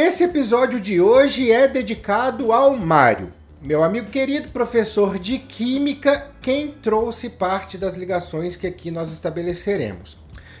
Esse episódio de hoje é dedicado ao Mário, meu amigo querido professor de Química, quem trouxe parte das ligações que aqui nós estabeleceremos.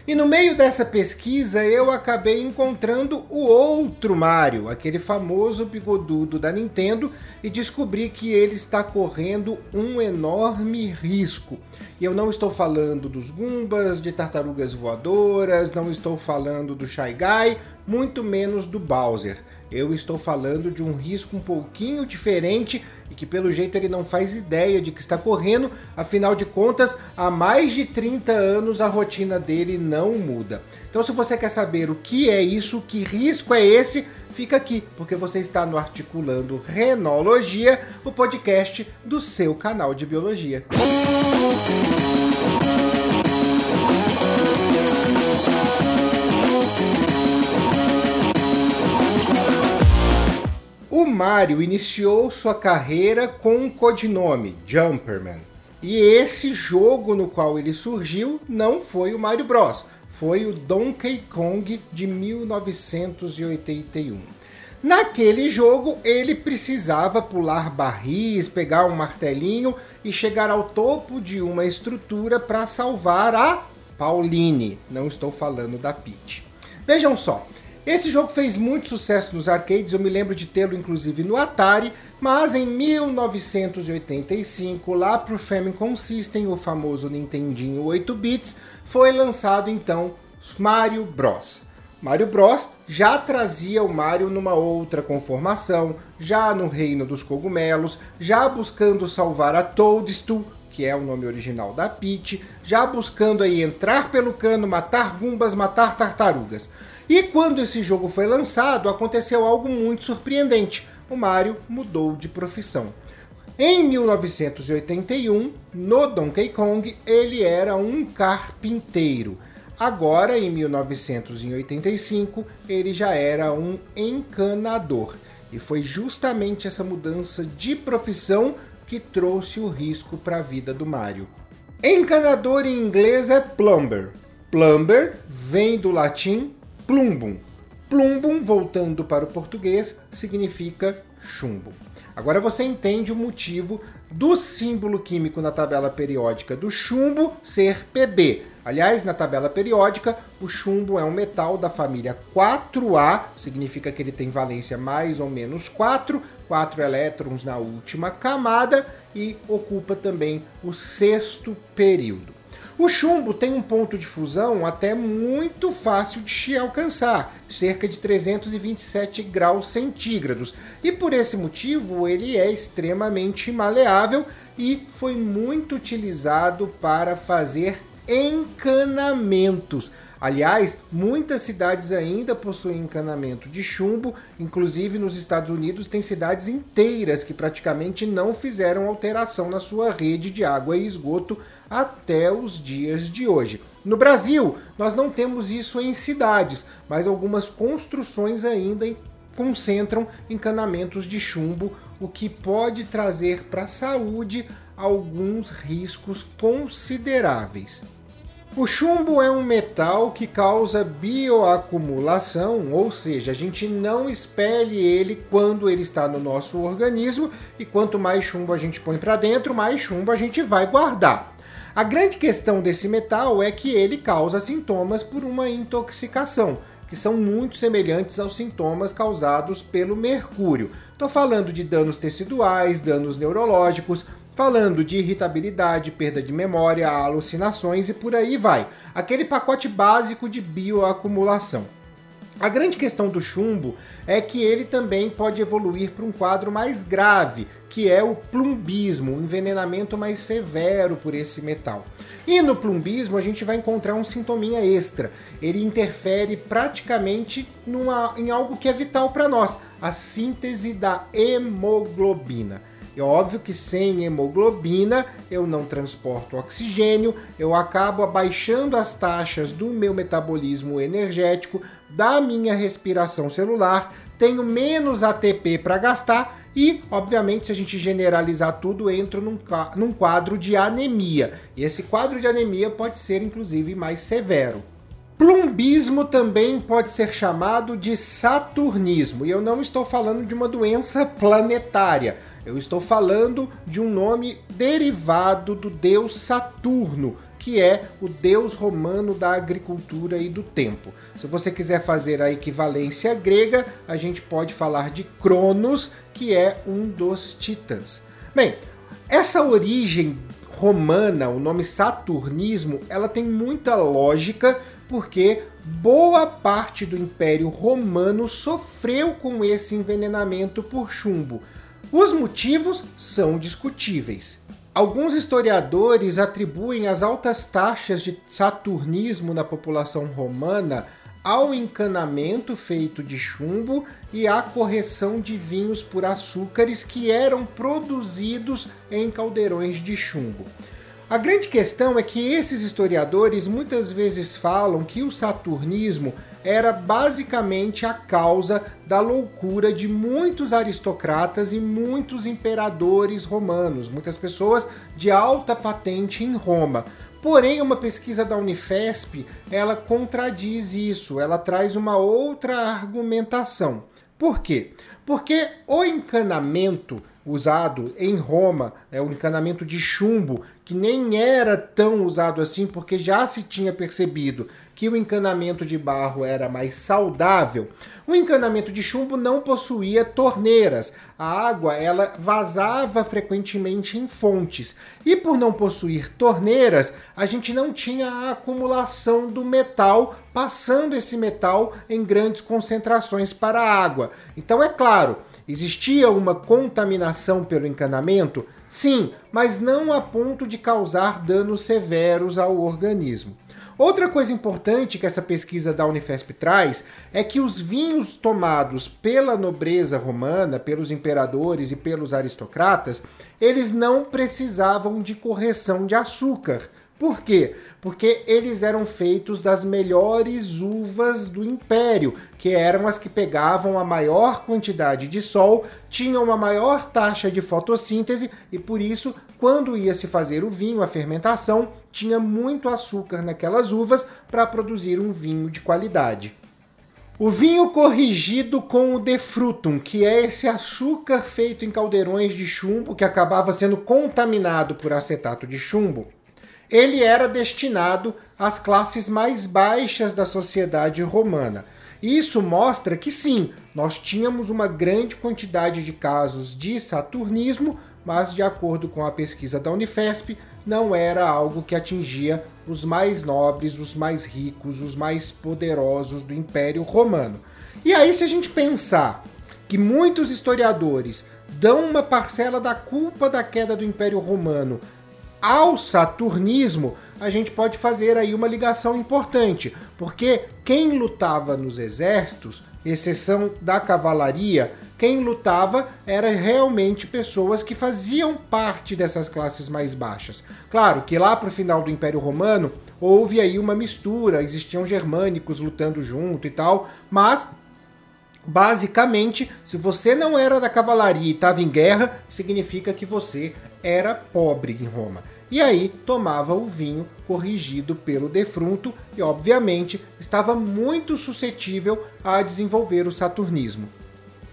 E no meio dessa pesquisa eu acabei encontrando o outro Mario, aquele famoso bigodudo da Nintendo, e descobri que ele está correndo um enorme risco. E eu não estou falando dos Goombas, de tartarugas voadoras, não estou falando do Shy Guy, muito menos do Bowser. Eu estou falando de um risco um pouquinho diferente e que pelo jeito ele não faz ideia de que está correndo, afinal de contas, há mais de 30 anos a rotina dele não muda. Então, se você quer saber o que é isso, que risco é esse, fica aqui, porque você está no Articulando Renologia, o podcast do seu canal de biologia. O Mario iniciou sua carreira com um codinome, Jumperman. E esse jogo no qual ele surgiu não foi o Mario Bros, foi o Donkey Kong de 1981. Naquele jogo, ele precisava pular barris, pegar um martelinho e chegar ao topo de uma estrutura para salvar a Pauline. Não estou falando da Peach. Vejam só, esse jogo fez muito sucesso nos arcades, eu me lembro de tê-lo inclusive no Atari, mas em 1985, lá para o Famicom System, o famoso Nintendinho 8 bits, foi lançado então Mario Bros. Mario Bros já trazia o Mario numa outra conformação, já no reino dos cogumelos, já buscando salvar a Toadstool, que é o nome original da Peach, já buscando aí entrar pelo cano, matar gumbas, matar tartarugas. E quando esse jogo foi lançado, aconteceu algo muito surpreendente. O Mario mudou de profissão. Em 1981, no Donkey Kong, ele era um carpinteiro. Agora, em 1985, ele já era um encanador. E foi justamente essa mudança de profissão que trouxe o risco para a vida do Mario. Encanador em inglês é plumber. Plumber vem do latim plumbum. Plumbum, voltando para o português, significa chumbo. Agora você entende o motivo do símbolo químico na tabela periódica do chumbo ser Pb. Aliás, na tabela periódica, o chumbo é um metal da família 4A, significa que ele tem valência mais ou menos 4, 4 elétrons na última camada e ocupa também o sexto período. O chumbo tem um ponto de fusão até muito fácil de se alcançar, cerca de 327 graus centígrados, e por esse motivo ele é extremamente maleável e foi muito utilizado para fazer encanamentos. Aliás, muitas cidades ainda possuem encanamento de chumbo, inclusive nos Estados Unidos tem cidades inteiras que praticamente não fizeram alteração na sua rede de água e esgoto até os dias de hoje. No Brasil, nós não temos isso em cidades, mas algumas construções ainda concentram encanamentos de chumbo, o que pode trazer para a saúde alguns riscos consideráveis. O chumbo é um metal que causa bioacumulação, ou seja, a gente não expele ele quando ele está no nosso organismo e quanto mais chumbo a gente põe para dentro, mais chumbo a gente vai guardar. A grande questão desse metal é que ele causa sintomas por uma intoxicação, que são muito semelhantes aos sintomas causados pelo mercúrio. Estou falando de danos teciduais, danos neurológicos, falando de irritabilidade, perda de memória, alucinações e por aí vai. Aquele pacote básico de bioacumulação. A grande questão do chumbo é que ele também pode evoluir para um quadro mais grave, que é o plumbismo, um envenenamento mais severo por esse metal. E no plumbismo a gente vai encontrar um sintominha extra. Ele interfere praticamente numa, em algo que é vital para nós, a síntese da hemoglobina. É óbvio que sem hemoglobina eu não transporto oxigênio, eu acabo abaixando as taxas do meu metabolismo energético, da minha respiração celular, tenho menos ATP para gastar e, obviamente, se a gente generalizar tudo, entro num, num quadro de anemia. E esse quadro de anemia pode ser, inclusive, mais severo. Plumbismo também pode ser chamado de saturnismo, e eu não estou falando de uma doença planetária. Eu estou falando de um nome derivado do deus Saturno, que é o deus romano da agricultura e do tempo. Se você quiser fazer a equivalência grega, a gente pode falar de Cronos, que é um dos titãs. Bem, essa origem romana, o nome saturnismo, ela tem muita lógica porque boa parte do Império Romano sofreu com esse envenenamento por chumbo. Os motivos são discutíveis. Alguns historiadores atribuem as altas taxas de saturnismo na população romana ao encanamento feito de chumbo e à correção de vinhos por açúcares que eram produzidos em caldeirões de chumbo. A grande questão é que esses historiadores muitas vezes falam que o saturnismo era basicamente a causa da loucura de muitos aristocratas e muitos imperadores romanos, muitas pessoas de alta patente em Roma. Porém, uma pesquisa da Unifesp, ela contradiz isso, ela traz uma outra argumentação. Por quê? Porque o encanamento usado em Roma, é o encanamento de chumbo, que nem era tão usado assim, porque já se tinha percebido que o encanamento de barro era mais saudável. O encanamento de chumbo não possuía torneiras. A água ela vazava frequentemente em fontes. E por não possuir torneiras, a gente não tinha a acumulação do metal passando esse metal em grandes concentrações para a água. Então é claro, Existia uma contaminação pelo encanamento? Sim, mas não a ponto de causar danos severos ao organismo. Outra coisa importante que essa pesquisa da Unifesp traz é que os vinhos tomados pela nobreza romana, pelos imperadores e pelos aristocratas, eles não precisavam de correção de açúcar. Por quê? Porque eles eram feitos das melhores uvas do império, que eram as que pegavam a maior quantidade de sol, tinham uma maior taxa de fotossíntese e por isso, quando ia se fazer o vinho, a fermentação, tinha muito açúcar naquelas uvas para produzir um vinho de qualidade. O vinho corrigido com o defrutum, que é esse açúcar feito em caldeirões de chumbo que acabava sendo contaminado por acetato de chumbo, ele era destinado às classes mais baixas da sociedade romana. Isso mostra que sim, nós tínhamos uma grande quantidade de casos de saturnismo, mas de acordo com a pesquisa da Unifesp, não era algo que atingia os mais nobres, os mais ricos, os mais poderosos do Império Romano. E aí, se a gente pensar que muitos historiadores dão uma parcela da culpa da queda do Império Romano ao saturnismo, a gente pode fazer aí uma ligação importante, porque quem lutava nos exércitos, exceção da cavalaria, quem lutava era realmente pessoas que faziam parte dessas classes mais baixas. Claro que lá para o final do Império Romano houve aí uma mistura, existiam germânicos lutando junto e tal, mas basicamente, se você não era da cavalaria e estava em guerra, significa que você era pobre em Roma. E aí tomava o vinho corrigido pelo defrunto e, obviamente, estava muito suscetível a desenvolver o saturnismo.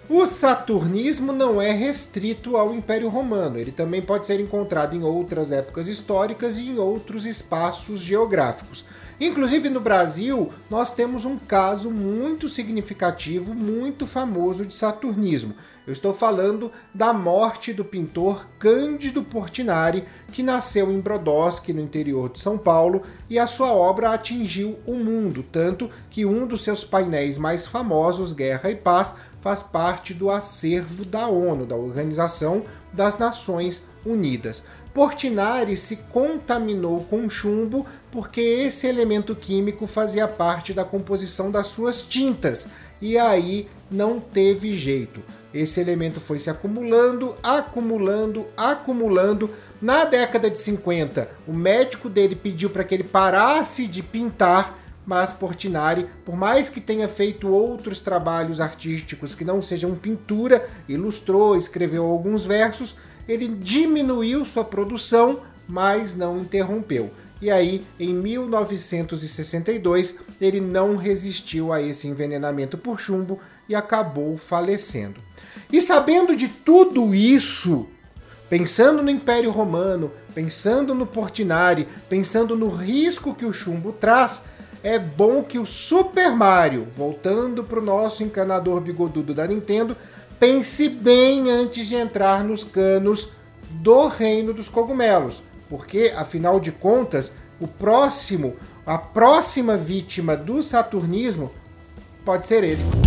O saturnismo não é restrito ao Império Romano, ele também pode ser encontrado em outras épocas históricas e em outros espaços geográficos. Inclusive no Brasil, nós temos um caso muito significativo, muito famoso de saturnismo. Eu estou falando da morte do pintor Cândido Portinari, que nasceu em Brodowski, no interior de São Paulo, e a sua obra atingiu o mundo, tanto que um dos seus painéis mais famosos, Guerra e Paz, faz parte do acervo da ONU, da Organização das Nações Unidas. Portinari se contaminou com chumbo porque esse elemento químico fazia parte da composição das suas tintas e aí não teve jeito. Esse elemento foi se acumulando, acumulando, acumulando. Na década de 50, o médico dele pediu para que ele parasse de pintar, mas Portinari, por mais que tenha feito outros trabalhos artísticos que não sejam pintura, ilustrou, escreveu alguns versos, ele diminuiu sua produção, mas não interrompeu. e aí em 1962 ele não resistiu a esse envenenamento por chumbo e acabou falecendo. E sabendo de tudo isso, pensando no Império Romano, pensando no Portinari, pensando no risco que o chumbo traz, é bom que o Super Mario, voltando para o nosso encanador bigodudo da Nintendo, pense bem antes de entrar nos canos do reino dos cogumelos, porque afinal de contas, o próximo, a próxima vítima do saturnismo pode ser ele.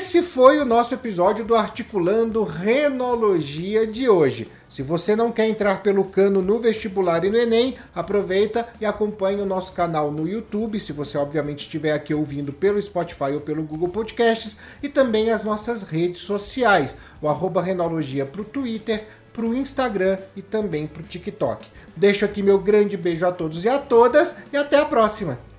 Esse foi o nosso episódio do Articulando Renologia de hoje. Se você não quer entrar pelo cano no vestibular e no Enem, aproveita e acompanhe o nosso canal no YouTube, se você obviamente estiver aqui ouvindo pelo Spotify ou pelo Google Podcasts, e também as nossas redes sociais, o arroba Renologia para o Twitter, para o Instagram e também para o TikTok. Deixo aqui meu grande beijo a todos e a todas e até a próxima!